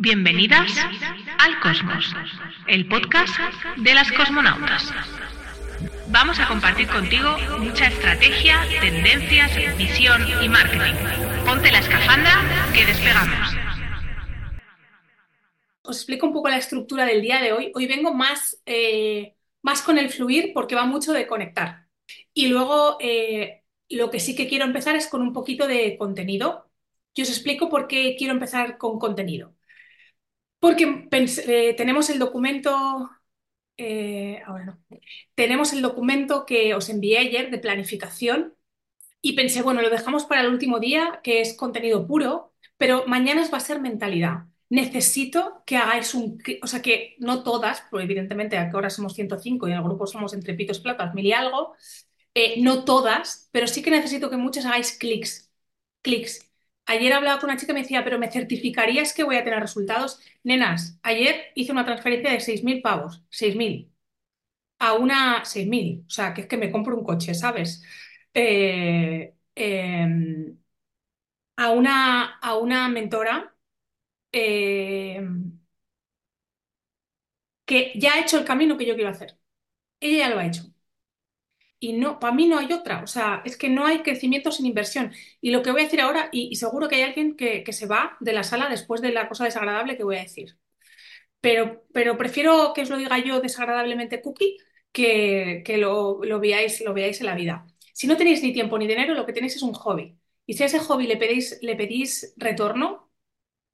Bienvenidas al Cosmos, el podcast de las cosmonautas. Vamos a compartir contigo mucha estrategia, tendencias, visión y marketing. Ponte la escafandra que despegamos. Os explico un poco la estructura del día de hoy. Hoy vengo más, eh, más con el fluir porque va mucho de conectar. Y luego eh, lo que sí que quiero empezar es con un poquito de contenido. Yo os explico por qué quiero empezar con contenido. Porque eh, tenemos el documento, eh, ahora no, tenemos el documento que os envié ayer de planificación y pensé, bueno, lo dejamos para el último día, que es contenido puro, pero mañana va a ser mentalidad. Necesito que hagáis un, o sea, que no todas, pues evidentemente aquí ahora somos 105 y en el grupo somos entre pitos platas, mil y algo, eh, no todas, pero sí que necesito que muchas hagáis clics, clics Ayer hablaba con una chica y me decía, pero ¿me certificarías que voy a tener resultados? Nenas, ayer hice una transferencia de 6.000 pavos, 6.000, a una 6.000, o sea, que es que me compro un coche, ¿sabes? Eh, em, a, una, a una mentora em, que ya ha hecho el camino que yo quiero hacer. Ella ya lo ha hecho. Y no, para mí no hay otra. O sea, es que no hay crecimiento sin inversión. Y lo que voy a decir ahora, y, seguro que hay alguien que, se va de la sala después de la cosa desagradable que voy a decir. Pero, pero prefiero que os lo diga yo desagradablemente cookie que, que lo, lo, veáis, lo veáis en la vida. Si no tenéis ni tiempo ni dinero, lo que tenéis es un hobby. Y si a ese hobby le pedís, le pedís retorno,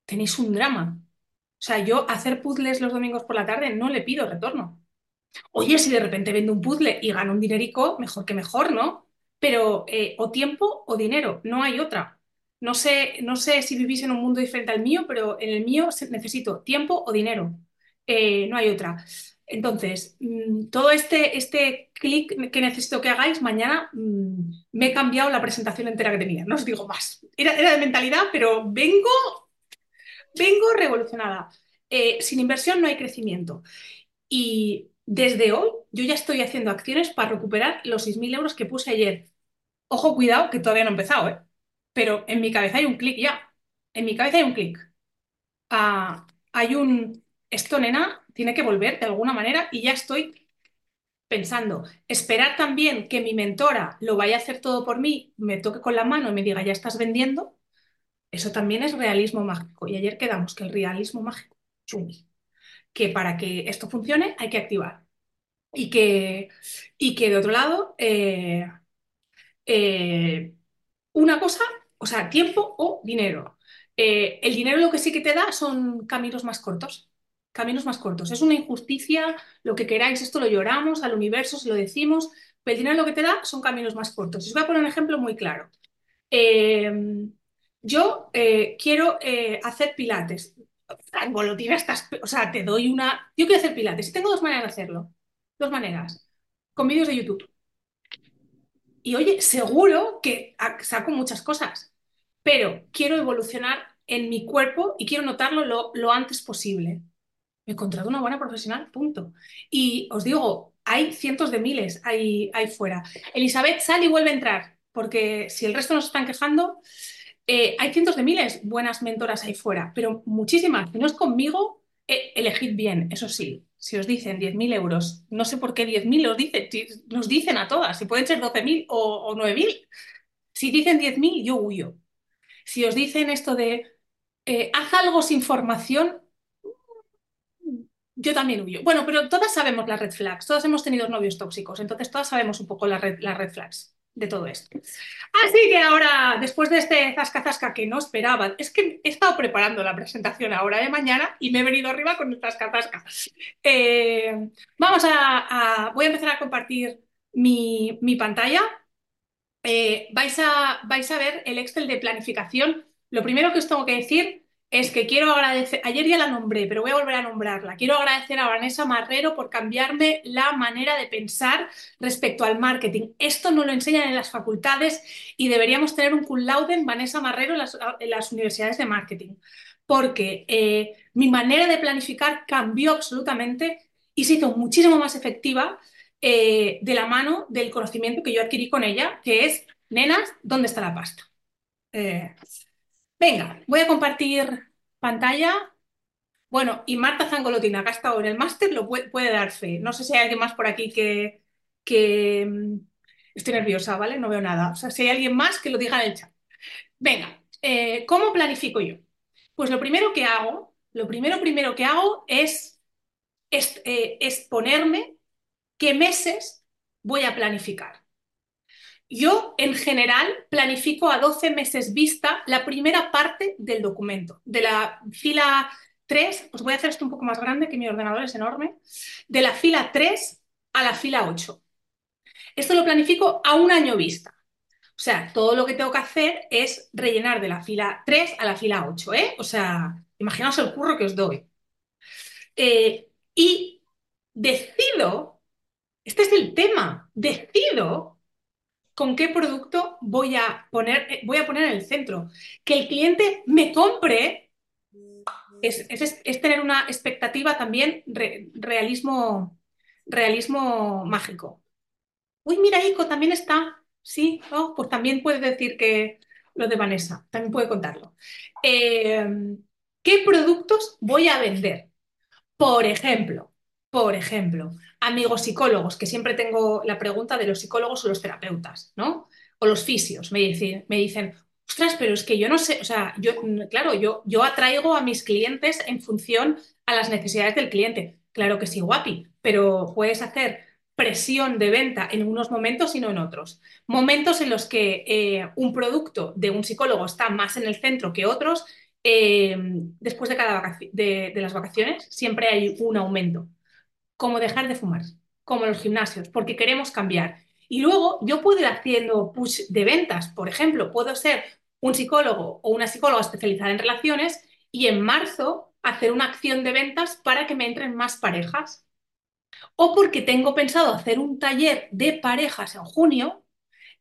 tenéis un drama. O sea, yo hacer puzzles los domingos por la tarde no le pido retorno. Oye, si de repente vendo un puzzle y gano un dinerico, mejor que mejor, ¿no? Pero eh, o tiempo o dinero, no hay otra. No sé, no sé si vivís en un mundo diferente al mío, pero en el mío necesito tiempo o dinero. Eh, no hay otra. Entonces, mm, todo este, este clic que necesito que hagáis, mañana mm, me he cambiado la presentación entera que tenía, no os digo más. Era, de mentalidad, pero vengo, vengo revolucionada. Eh, sin inversión no hay crecimiento. Y desde hoy yo ya estoy haciendo acciones para recuperar los 6.000 euros que puse ayer. Ojo, cuidado, que todavía no he empezado, ¿eh? Pero en mi cabeza hay un clic ya. En mi cabeza hay un clic. Ah, hay un... Esto, nena, tiene que volver de alguna manera y ya estoy pensando. Esperar también que mi mentora lo vaya a hacer todo por mí, me toque con la mano y me diga, ya estás vendiendo. Eso también es realismo mágico. Y ayer quedamos que el realismo mágico, que para que esto funcione hay que activar. Y que, y que de otro lado, eh, eh, una cosa, o sea, tiempo o dinero. Eh, el dinero lo que sí que te da son caminos más cortos. Caminos más cortos. Es una injusticia, lo que queráis, esto lo lloramos al universo, se lo decimos, pero el dinero lo que te da son caminos más cortos. os voy a poner un ejemplo muy claro. yo quiero hacer pilates lo estas, o sea, te doy una... Yo quiero hacer pilates y tengo dos maneras de hacerlo. Dos maneras. Con vídeos de YouTube. Y oye, seguro que saco muchas cosas, pero quiero evolucionar en mi cuerpo y quiero notarlo lo, antes posible. Me he encontrado una buena profesional, punto. Y os digo, hay cientos de miles ahí, ahí fuera. Elizabeth, sal y vuelve a entrar, porque si el resto nos están quejando, eh, hay cientos de miles buenas mentoras ahí fuera, pero muchísimas. Si no es conmigo, eh, elegid bien, eso sí. Si os dicen 10.000 euros, no sé por qué 10.000 os dicen, nos dicen a todas, si pueden ser 12.000 o, o 9.000. Si dicen 10.000, yo huyo. Si os dicen esto de eh, haz algo sin formación, yo también huyo. Bueno, pero todas sabemos las red flags, todas hemos tenido novios tóxicos, entonces todas sabemos un poco las red, las red flags de todo esto. Así que ahora, después de este zasca zasca que no esperaban, es que he estado preparando la presentación ahora de mañana y me he venido arriba con el zasca zasca. Eh, vamos a, voy a empezar a compartir mi, pantalla. Eh, vais, a, vais a ver el Excel de planificación. Lo primero que os tengo que decir es que quiero agradecer, ayer ya la nombré, pero voy a volver a nombrarla. Quiero agradecer a Vanessa Marrero por cambiarme la manera de pensar respecto al marketing. Esto no lo enseñan en las facultades y deberíamos tener un cum laude en Vanessa Marrero en las, universidades de marketing, porque eh, mi manera de planificar cambió absolutamente y se hizo muchísimo más efectiva eh, de la mano del conocimiento que yo adquirí con ella, que es, nenas, ¿dónde está la pasta? Eh, Venga, voy a compartir pantalla. Bueno, y Marta Zangolotina, que ha estado en el máster, lo puede, dar fe. No sé si hay alguien más por aquí que, que... Mm, estoy nerviosa, ¿vale? No veo nada. O sea, si hay alguien más, que lo diga en el chat. Venga, eh, ¿cómo planifico yo? Pues lo primero que hago, lo primero, primero que hago es, es, eh, es ponerme qué meses voy a planificar. Yo, en general, planifico a 12 meses vista la primera parte del documento. De la fila 3, os voy a hacer esto un poco más grande, que mi ordenador es enorme, de la fila 3 a la fila 8. Esto lo planifico a un año vista. O sea, todo lo que tengo que hacer es rellenar de la fila 3 a la fila 8, ¿eh? O sea, imaginaos el curro que os doy. Eh, y decido, este es el tema, decido con qué producto voy a poner, eh, voy a poner en el centro. Que el cliente me compre es, tener una expectativa también realismo, realismo mágico. Uy, mira, Ico también está. Sí, oh, pues también puede decir que lo de Vanessa, también puede contarlo. Eh, ¿Qué productos voy a vender? Por ejemplo, por ejemplo, amigos psicólogos, que siempre tengo la pregunta de los psicólogos o los terapeutas, ¿no? O los fisios, me dicen, me dicen, ostras, pero es que yo no sé, o sea, yo, claro, yo, yo atraigo a mis clientes en función a las necesidades del cliente. Claro que sí, guapi, pero puedes hacer presión de venta en unos momentos y no en otros. Momentos en los que eh, un producto de un psicólogo está más en el centro que otros, eh, después de cada de, las vacaciones siempre hay un aumento, como dejar de fumar, como los gimnasios, porque queremos cambiar. Y luego yo puedo ir haciendo push de ventas, por ejemplo, puedo ser un psicólogo o una psicóloga especializada en relaciones y en marzo hacer una acción de ventas para que me entren más parejas o porque tengo pensado hacer un taller de parejas en junio,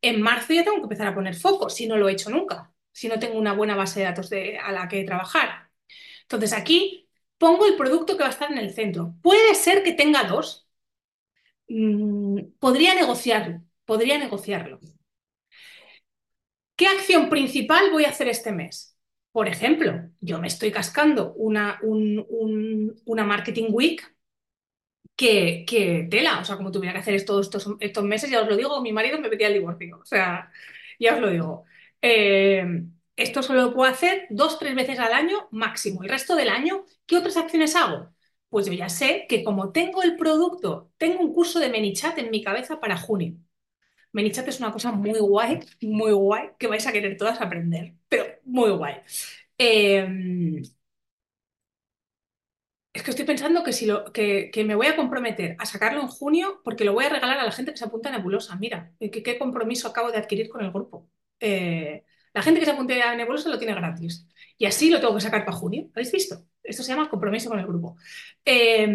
en marzo ya tengo que empezar a poner foco, si no lo he hecho nunca, si no tengo una buena base de datos a la que trabajar. Entonces aquí pongo el producto que va a estar en el centro. Puede ser que tenga dos. Mm, podría negociarlo, podría negociarlo. ¿Qué acción principal voy a hacer este mes? Por ejemplo, yo me estoy cascando una, una marketing week que, tela, o sea, como tuviera que hacer todos estos, estos meses, ya os lo digo, mi marido me pedía el divorcio, o sea, ya os lo digo. Eh, esto solo lo puedo hacer dos, tres veces al año máximo. El resto del año, ¿qué otras acciones hago? Pues yo ya sé que como tengo el producto, tengo un curso de Menichat en mi cabeza para junio. Menichat es una cosa muy guay, muy guay, que vais a querer todas aprender, pero muy guay. Eh, es que estoy pensando que, si que, me voy a comprometer a sacarlo en junio porque lo voy a regalar a la gente que se apunta a Nebulosa. Mira, qué, compromiso acabo de adquirir con el grupo. Eh, la gente que se apunte a Nebulosa lo tiene gratis. Y así lo tengo que sacar para junio. ¿Habéis visto? Esto se llama compromiso con el grupo. Eh,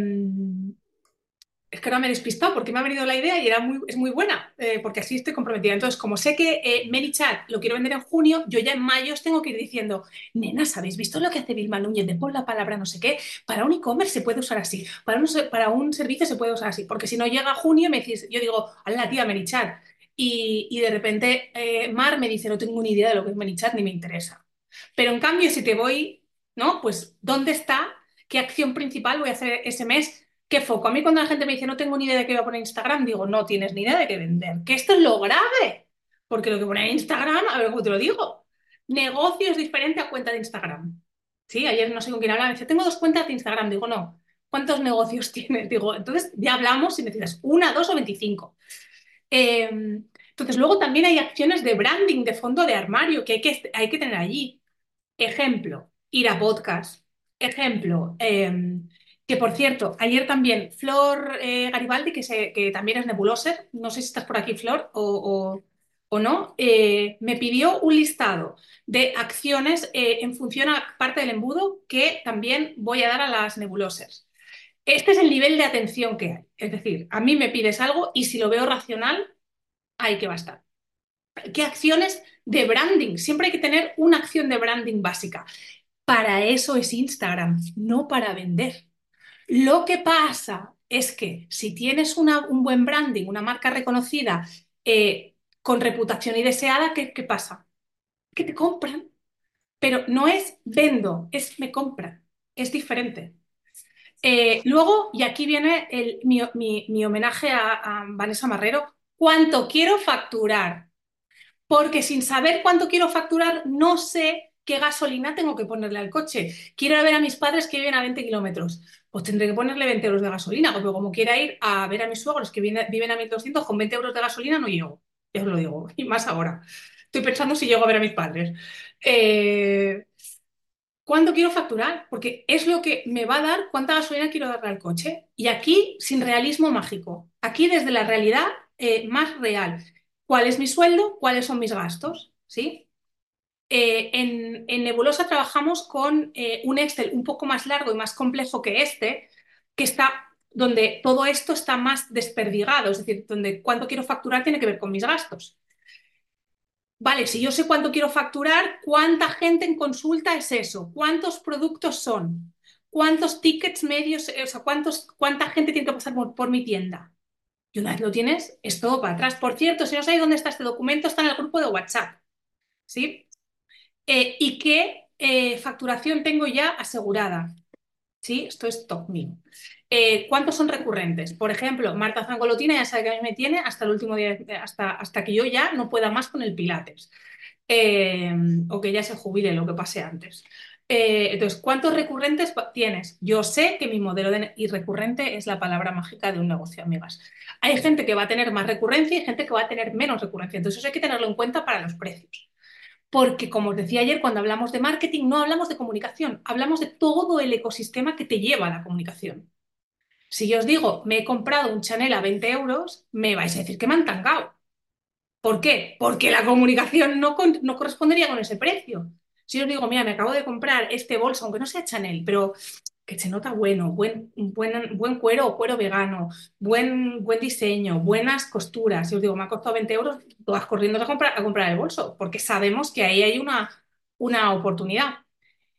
es que ahora me he despistado porque me ha venido la idea y era muy, es muy buena, eh, porque así estoy comprometida. Entonces, como sé que eh, ManyChat lo quiero vender en junio, yo ya en mayo os tengo que ir diciendo, nenas, ¿habéis visto lo que hace Vilma Núñez de por la palabra no sé qué? Para un e-commerce se puede usar así, para un, para un servicio se puede usar así, porque si no llega junio me decís, yo digo, la tía ManyChat, y, de repente eh, Mar me dice, no tengo ni idea de lo que es ManyChat ni me interesa. Pero en cambio, si te voy, ¿no? Pues, ¿dónde está? ¿Qué acción principal voy a hacer ese mes? ¿Qué foco? A mí cuando la gente me dice no tengo ni idea de qué voy a poner Instagram, digo, no tienes ni idea de qué vender. Que esto es lo grave. Porque lo que pone en Instagram, a ver cómo te lo digo, negocio es diferente a cuenta de Instagram. Sí, ayer no sé con quién hablaba, me dice, tengo dos cuentas de Instagram. Digo, no, ¿cuántos negocios tienes? Digo, entonces ya hablamos si necesitas una, dos o veinticinco. Em, entonces, luego también hay acciones de branding, de fondo de armario, que hay que, hay que tener allí. Ejemplo, ir a podcast. Ejemplo, em, que por cierto, ayer también Flor eh, Garibaldi, que, que, también es nebuloser, no sé si estás por aquí, Flor, o, no, eh, me pidió un listado de acciones eh, en función a parte del embudo que también voy a dar a las nebulosers. Este es el nivel de atención que hay. Es decir, a mí me pides algo y si lo veo racional, hay que bastar. ¿Qué acciones de branding? Siempre hay que tener una acción de branding básica. Para eso es Instagram, no para vender. Lo que pasa es que si tienes un buen branding, una marca reconocida, eh, con reputación y deseada, ¿qué, ¿qué, pasa? Que te compran. Pero no es vendo, es me compran. Es diferente. Eh, luego, y aquí viene el, mi, homenaje a, a Vanessa Marrero, ¿cuánto quiero facturar? Porque sin saber cuánto quiero facturar, no sé qué gasolina tengo que ponerle al coche. Quiero ir a ver a mis padres que viven a 20 kilómetros. Pues tendré que ponerle 20 euros de gasolina, porque como quiera ir a ver a mis suegros que viven a 1200, con 20 euros de gasolina no llego. Ya os lo digo, y más ahora. Estoy pensando si llego a ver a mis padres. Eh, ¿Cuánto quiero facturar? Porque es lo que me va a dar cuánta gasolina quiero darle al coche. Y aquí, sin realismo mágico. Aquí, desde la realidad eh, más real. ¿Cuál es mi sueldo? ¿Cuáles son mis gastos? ¿Sí? Eh, en, en Nebulosa trabajamos con eh, un Excel un poco más largo y más complejo que este, que está donde todo esto está más desperdigado, es decir, donde cuánto quiero facturar tiene que ver con mis gastos. Vale, si yo sé cuánto quiero facturar, ¿cuánta gente en consulta es eso? ¿Cuántos productos son? ¿Cuántos tickets medios, eh, o sea, cuántos, cuánta gente tiene que pasar por, mi tienda? Y una vez lo tienes, es todo para atrás. Por cierto, si no sabéis dónde está este documento, está en el grupo de WhatsApp. ¿Sí? Eh, ¿y qué eh, facturación tengo ya asegurada? ¿Sí? Esto es top mío. Eh, ¿cuántos son recurrentes? Por ejemplo, Marta Zangolotina ya sabe que a mí me tiene hasta el último día, hasta, hasta que yo ya no pueda más con el Pilates. Eh, o que ya se jubile lo que pase antes. Eh, entonces, ¿cuántos recurrentes tienes? Yo sé que mi modelo de y recurrente es la palabra mágica de un negocio, amigas. Hay gente que va a tener más recurrencia y gente que va a tener menos recurrencia. Entonces, eso hay que tenerlo en cuenta para los precios. Porque, como os decía ayer, cuando hablamos de marketing, no hablamos de comunicación, hablamos de todo el ecosistema que te lleva a la comunicación. Si yo os digo, me he comprado un Chanel a 20 euros, me vais a decir que me han tangado. ¿Por qué? Porque la comunicación no, no correspondería con ese precio. Si yo os digo, mira, me acabo de comprar este bolso, aunque no sea Chanel, pero que se nota bueno, buen, buen, buen cuero o cuero vegano, buen, buen diseño, buenas costuras. Si os digo, me ha costado 20 euros, todas corriendo a comprar, a comprar el bolso, porque sabemos que ahí hay una, una oportunidad.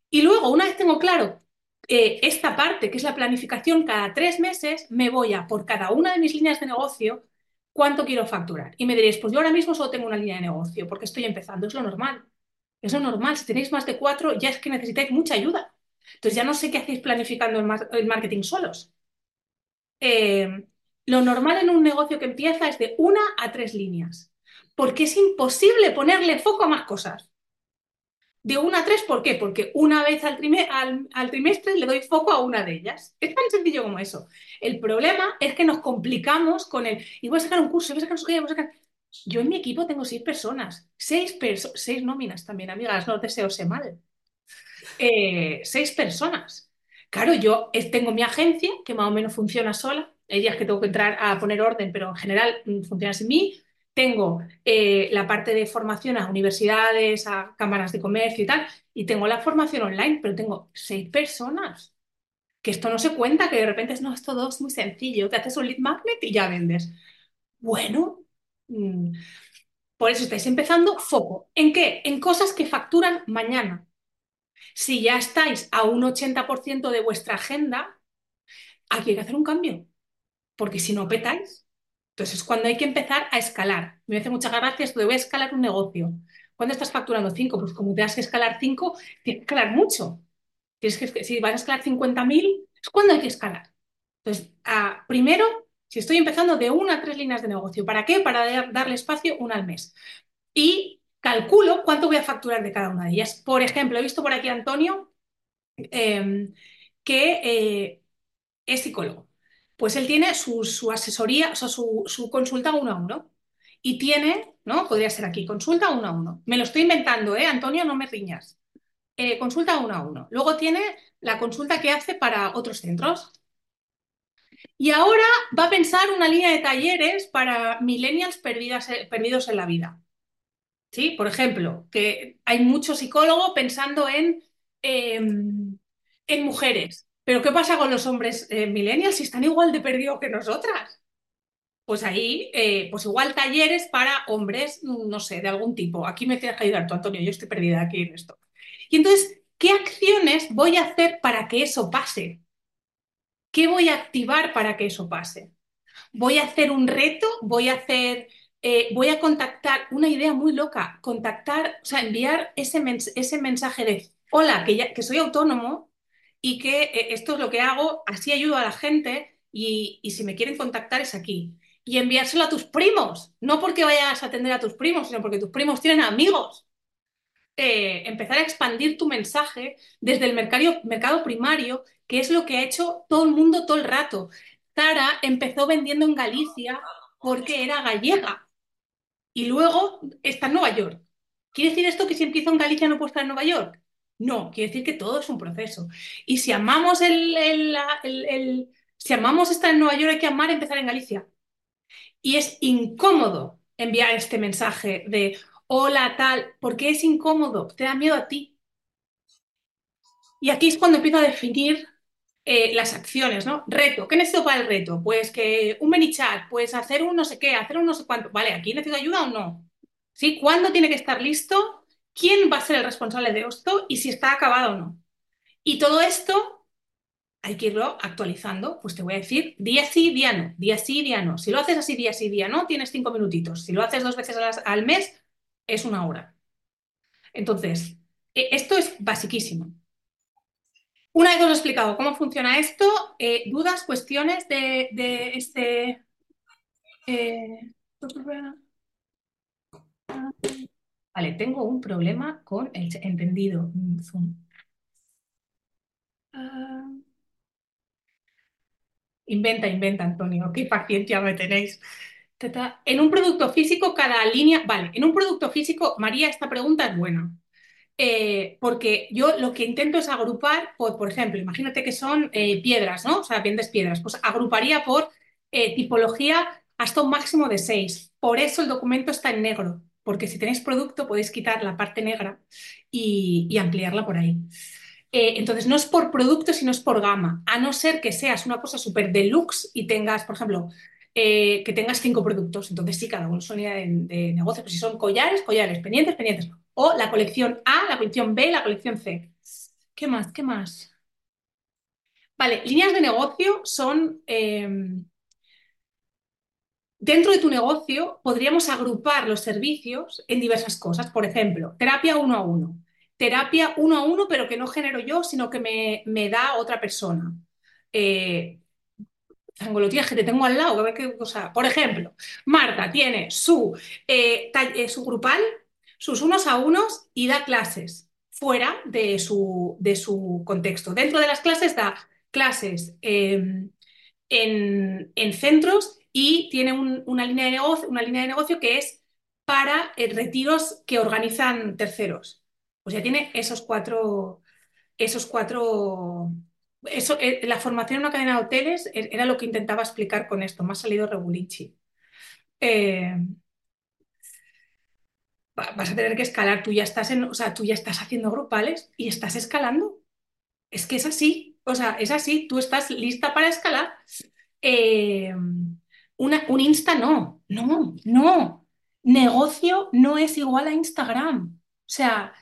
Y luego, una vez tengo claro eh, esta parte, que es la planificación, cada tres meses me voy a, por cada una de mis líneas de negocio, cuánto quiero facturar. Y me diréis, pues yo ahora mismo solo tengo una línea de negocio, porque estoy empezando, es lo normal. Es lo normal, si tenéis más de cuatro, ya es que necesitáis mucha ayuda. Entonces ya no sé qué hacéis planificando el, mar- el marketing solos. Eh, lo normal en un negocio que empieza es de una a tres líneas, porque es imposible ponerle foco a más cosas. De una a tres, ¿por qué? Porque una vez al, trime- al- al trimestre le doy foco a una de ellas. Es tan sencillo como eso. El problema es que nos complicamos con el, y voy a sacar un curso, voy a sacar un curso, voy a sacar... Yo en mi equipo tengo seis personas, seis, perso- seis nóminas también, amigas, no os deseo ser mal. Eh, seis personas. Claro, yo eh, tengo mi agencia que más o menos funciona sola. Días que tengo que entrar a poner orden, pero en general mm, funciona sin mí. Tengo eh, la parte de formación a universidades, a cámaras de comercio y tal, y tengo la formación online, pero tengo seis personas. Que esto no se cuenta, que de repente es, no, esto todo muy sencillo, te haces un lead magnet y ya vendes. Bueno, mm, por eso estáis empezando foco. ¿En qué? En cosas que facturan mañana. Si ya estáis a un 80% de vuestra agenda, aquí hay que hacer un cambio, porque si no petáis, entonces es cuando hay que empezar a escalar. Me hace muchas gracias, esto de voy a escalar un negocio. ¿Cuándo estás facturando 5? Pues como tengas que escalar 5, tienes que escalar mucho. Tienes que, si vas a escalar 50.000, es cuando hay que escalar. Entonces, primero, si estoy empezando de una a tres líneas de negocio, ¿para qué? Para dar- darle espacio una al mes. Y calculo cuánto voy a facturar de cada una de ellas. Por ejemplo, he visto por aquí a Antonio eh, que eh, es psicólogo. Pues él tiene su, asesoría, o sea, su, su consulta uno a uno. Y tiene, ¿no? Podría ser aquí, consulta uno a uno. Me lo estoy inventando, ¿eh? Antonio, no me riñas. Eh, consulta uno a uno. Luego tiene la consulta que hace para otros centros. Y ahora va a pensar una línea de talleres para millennials eh, perdidos en la vida. ¿Sí? Por ejemplo, que hay mucho psicólogo pensando en, eh, en mujeres. Pero ¿qué pasa con los hombres eh, millennials si están igual de perdidos que nosotras? Pues ahí, eh, pues igual talleres para hombres, no sé, de algún tipo. Aquí me tienes que ayudar tú, Antonio, yo estoy perdida aquí en esto. Y entonces, ¿qué acciones voy a hacer para que eso pase? ¿Qué voy a activar para que eso pase? ¿Voy a hacer un reto? ¿Voy a hacer, eh, voy a contactar, una idea muy loca, contactar, o sea, enviar ese, ese mensaje de, hola, que, ya, que soy autónomo, y que eh, esto es lo que hago, así ayudo a la gente y, si me quieren contactar es aquí. Y enviárselo a tus primos, no porque vayas a atender a tus primos, sino porque tus primos tienen amigos. Eh, empezar a expandir tu mensaje desde el mercado, primario, que es lo que ha hecho todo el mundo todo el rato. Zara empezó vendiendo en Galicia porque era gallega y luego está en Nueva York. ¿Quiere decir esto que si empiezo en Galicia no puedo estar en Nueva York? No, quiere decir que todo es un proceso. Y si amamos el, el, el, si amamos estar en Nueva York, hay que amar empezar en Galicia. Y es incómodo enviar este mensaje de hola tal, porque es incómodo, te da miedo a ti. Y aquí es cuando empiezo a definir eh, las acciones, ¿no? Reto, ¿qué necesito para el reto? Pues que un chat, pues hacer un no sé qué, hacer un no sé cuánto. Vale, ¿aquí necesito ayuda o no? ¿Sí? ¿Cuándo tiene que estar listo? ¿Quién va a ser el responsable de esto? Y si está acabado o no. Y todo esto hay que irlo actualizando. Pues te voy a decir día sí, día no, día sí, día no. Si lo haces así día sí, día no, tienes cinco minutitos. Si lo haces dos veces al mes, es una hora. Entonces, e, esto es basiquísimo. Una vez os he explicado cómo funciona esto, eh, dudas, cuestiones de, este... Eh, vale, tengo un problema con el entendido. Zoom. Ah. inventa, inventa, Antonio. Qué paciencia me tenéis. En un producto físico, cada línea. Vale, en un producto físico, María, esta pregunta es buena. Eh, porque yo lo que intento es agrupar, por, por ejemplo, imagínate que son eh, piedras, ¿no? O sea, vendes piedras. Pues agruparía por eh, tipología hasta un máximo de seis. Por eso el documento está en negro, porque si tenéis producto podéis quitar la parte negra y, ampliarla por ahí. entonces, no es por producto, sino es por gama. A no ser que seas una cosa súper deluxe y tengas, por ejemplo, eh, que tengas cinco productos. Entonces sí, cada uno es unidad de, negocio. Pues si son collares, collares, pendientes, pendientes. O la colección A, la colección B, la colección C. ¿Qué más? ¿Qué más? Vale, líneas de negocio son... Em, dentro de tu negocio podríamos agrupar los servicios en diversas cosas. Por ejemplo, terapia uno a uno. Terapia uno a uno, pero que no genero yo, sino que me, me da otra persona. Eh, que te tengo al lado, Por ejemplo, Marta tiene su, eh, eh, su grupal, sus unos a unos y da clases fuera de su, de su contexto. Dentro de las clases da clases em, en, en, centros y tiene una, línea de negocio, una línea de negocio que es para eh, retiros que organizan terceros. Pues ya tiene esos cuatro, esos cuatro eso, eh, la formación en una cadena de hoteles e, era lo que intentaba explicar con esto, me ha salido Regulici. Eh, vas a tener que escalar, tú ya estás en, o sea, tú ya estás haciendo grupales y estás escalando. Es que es así, o sea, es así, tú estás lista para escalar. Un Insta no, no, no. Negocio no es igual a Instagram. O sea,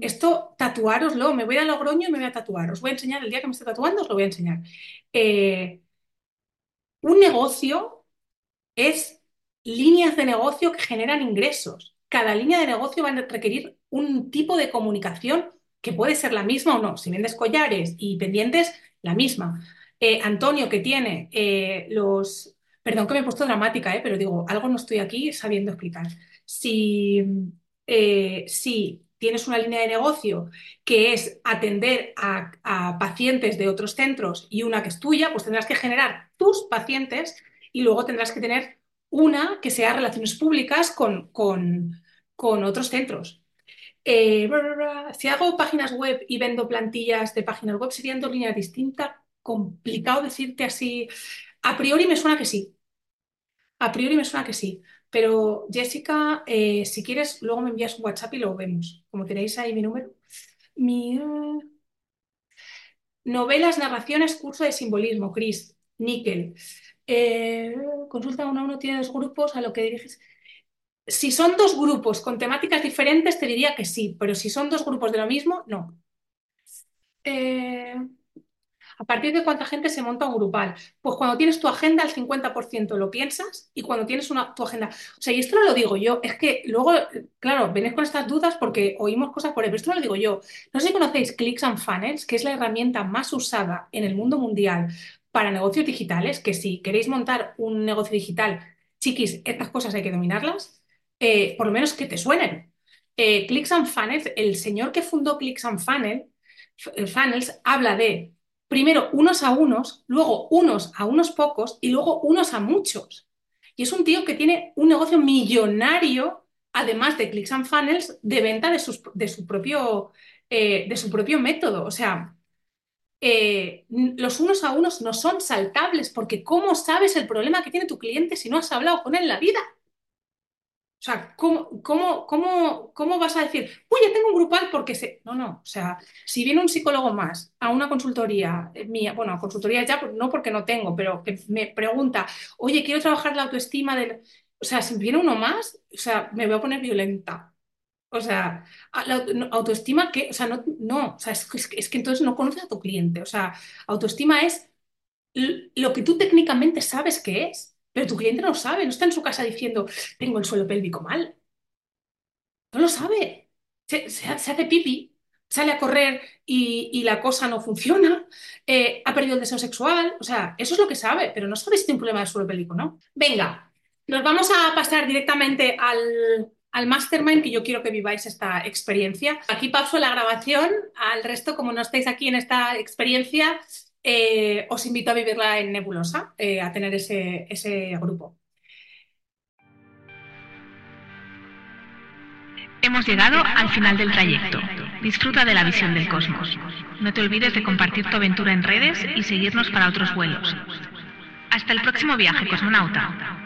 esto, tatuároslo, me voy a Logroño y me voy a tatuar. Os voy a enseñar el día que me esté tatuando, os lo voy a enseñar. Eh, un negocio es líneas de negocio que generan ingresos. Cada línea de negocio va a requerir un tipo de comunicación que puede ser la misma o no. Si vendes collares y pendientes, la misma. Eh, Antonio, que tiene eh, los... Perdón que me he puesto dramática, pero digo, algo no estoy aquí sabiendo explicar. Si, si tienes una línea de negocio que es atender a, pacientes de otros centros y una que es tuya, pues tendrás que generar tus pacientes y luego tendrás que tener una que sea relaciones públicas con, con, otros centros. Eh, si hago páginas web y vendo plantillas de páginas web, serían dos líneas distintas. Complicado decirte así. A priori me suena que sí. A priori me suena que sí. Pero Jessica, eh, si quieres, luego me envías un WhatsApp y lo vemos. Como tenéis ahí mi número. Mi, Novelas, narraciones, curso de simbolismo, Cris, Níquel. Eh, consulta uno a uno, tiene dos grupos a lo que diriges. Si son dos grupos con temáticas diferentes, te diría que sí, pero si son dos grupos de lo mismo, no. Eh, ¿A partir de cuánta gente se monta un grupal? Pues cuando tienes tu agenda, al 50% lo piensas y cuando tienes una, tu agenda. O sea, y esto no lo digo yo, es que luego, claro, venís con estas dudas porque oímos cosas por ahí, pero esto no lo digo yo. No sé si conocéis Clicks and Funnels, que es la herramienta más usada en el mundo mundial para negocios digitales, que si queréis montar un negocio digital, chiquis, estas cosas hay que dominarlas, eh, por lo menos que te suenen. Eh, Clicks and Funnels, el señor que fundó Clicks and Funnels, Funnels habla de primero unos a unos, luego unos a unos pocos y luego unos a muchos. Y es un tío que tiene un negocio millonario, además de Clicks and Funnels, de venta de, de su, propio, eh, de su propio método. O sea, eh, los unos a unos no son saltables porque ¿cómo sabes el problema que tiene tu cliente si no has hablado con él en la vida? O sea, ¿cómo, cómo, cómo, cómo vas a decir, oye, tengo un grupal porque se... No, no, o sea, si viene un psicólogo más a una consultoría eh, mía, bueno, a consultoría ya, no porque no tengo, pero que me pregunta, oye, quiero trabajar la autoestima del... O sea, si viene uno más, o sea, me voy a poner violenta. O sea, autoestima que, o sea, no, no, o sea, es, es que entonces no conoces a tu cliente. O sea, autoestima es lo que tú técnicamente sabes que es. Pero tu cliente no sabe, no está en su casa diciendo, tengo el suelo pélvico mal. No lo sabe. Se, hace pipi, sale a correr y, la cosa no funciona, eh, ha perdido el deseo sexual, o sea, eso es lo que sabe, pero no sabe si tiene un problema de suelo pélvico, ¿no? Venga, nos vamos a pasar directamente al, al mastermind que yo quiero que viváis esta experiencia. Aquí paso la grabación, al resto, como no estáis aquí en esta experiencia, eh, os invito a vivirla en Nebulosa, eh, a tener ese, ese grupo. Hemos llegado al final del trayecto. Disfruta de la visión del cosmos. No te olvides de compartir tu aventura en redes y seguirnos para otros vuelos. Hasta el próximo viaje, cosmonauta.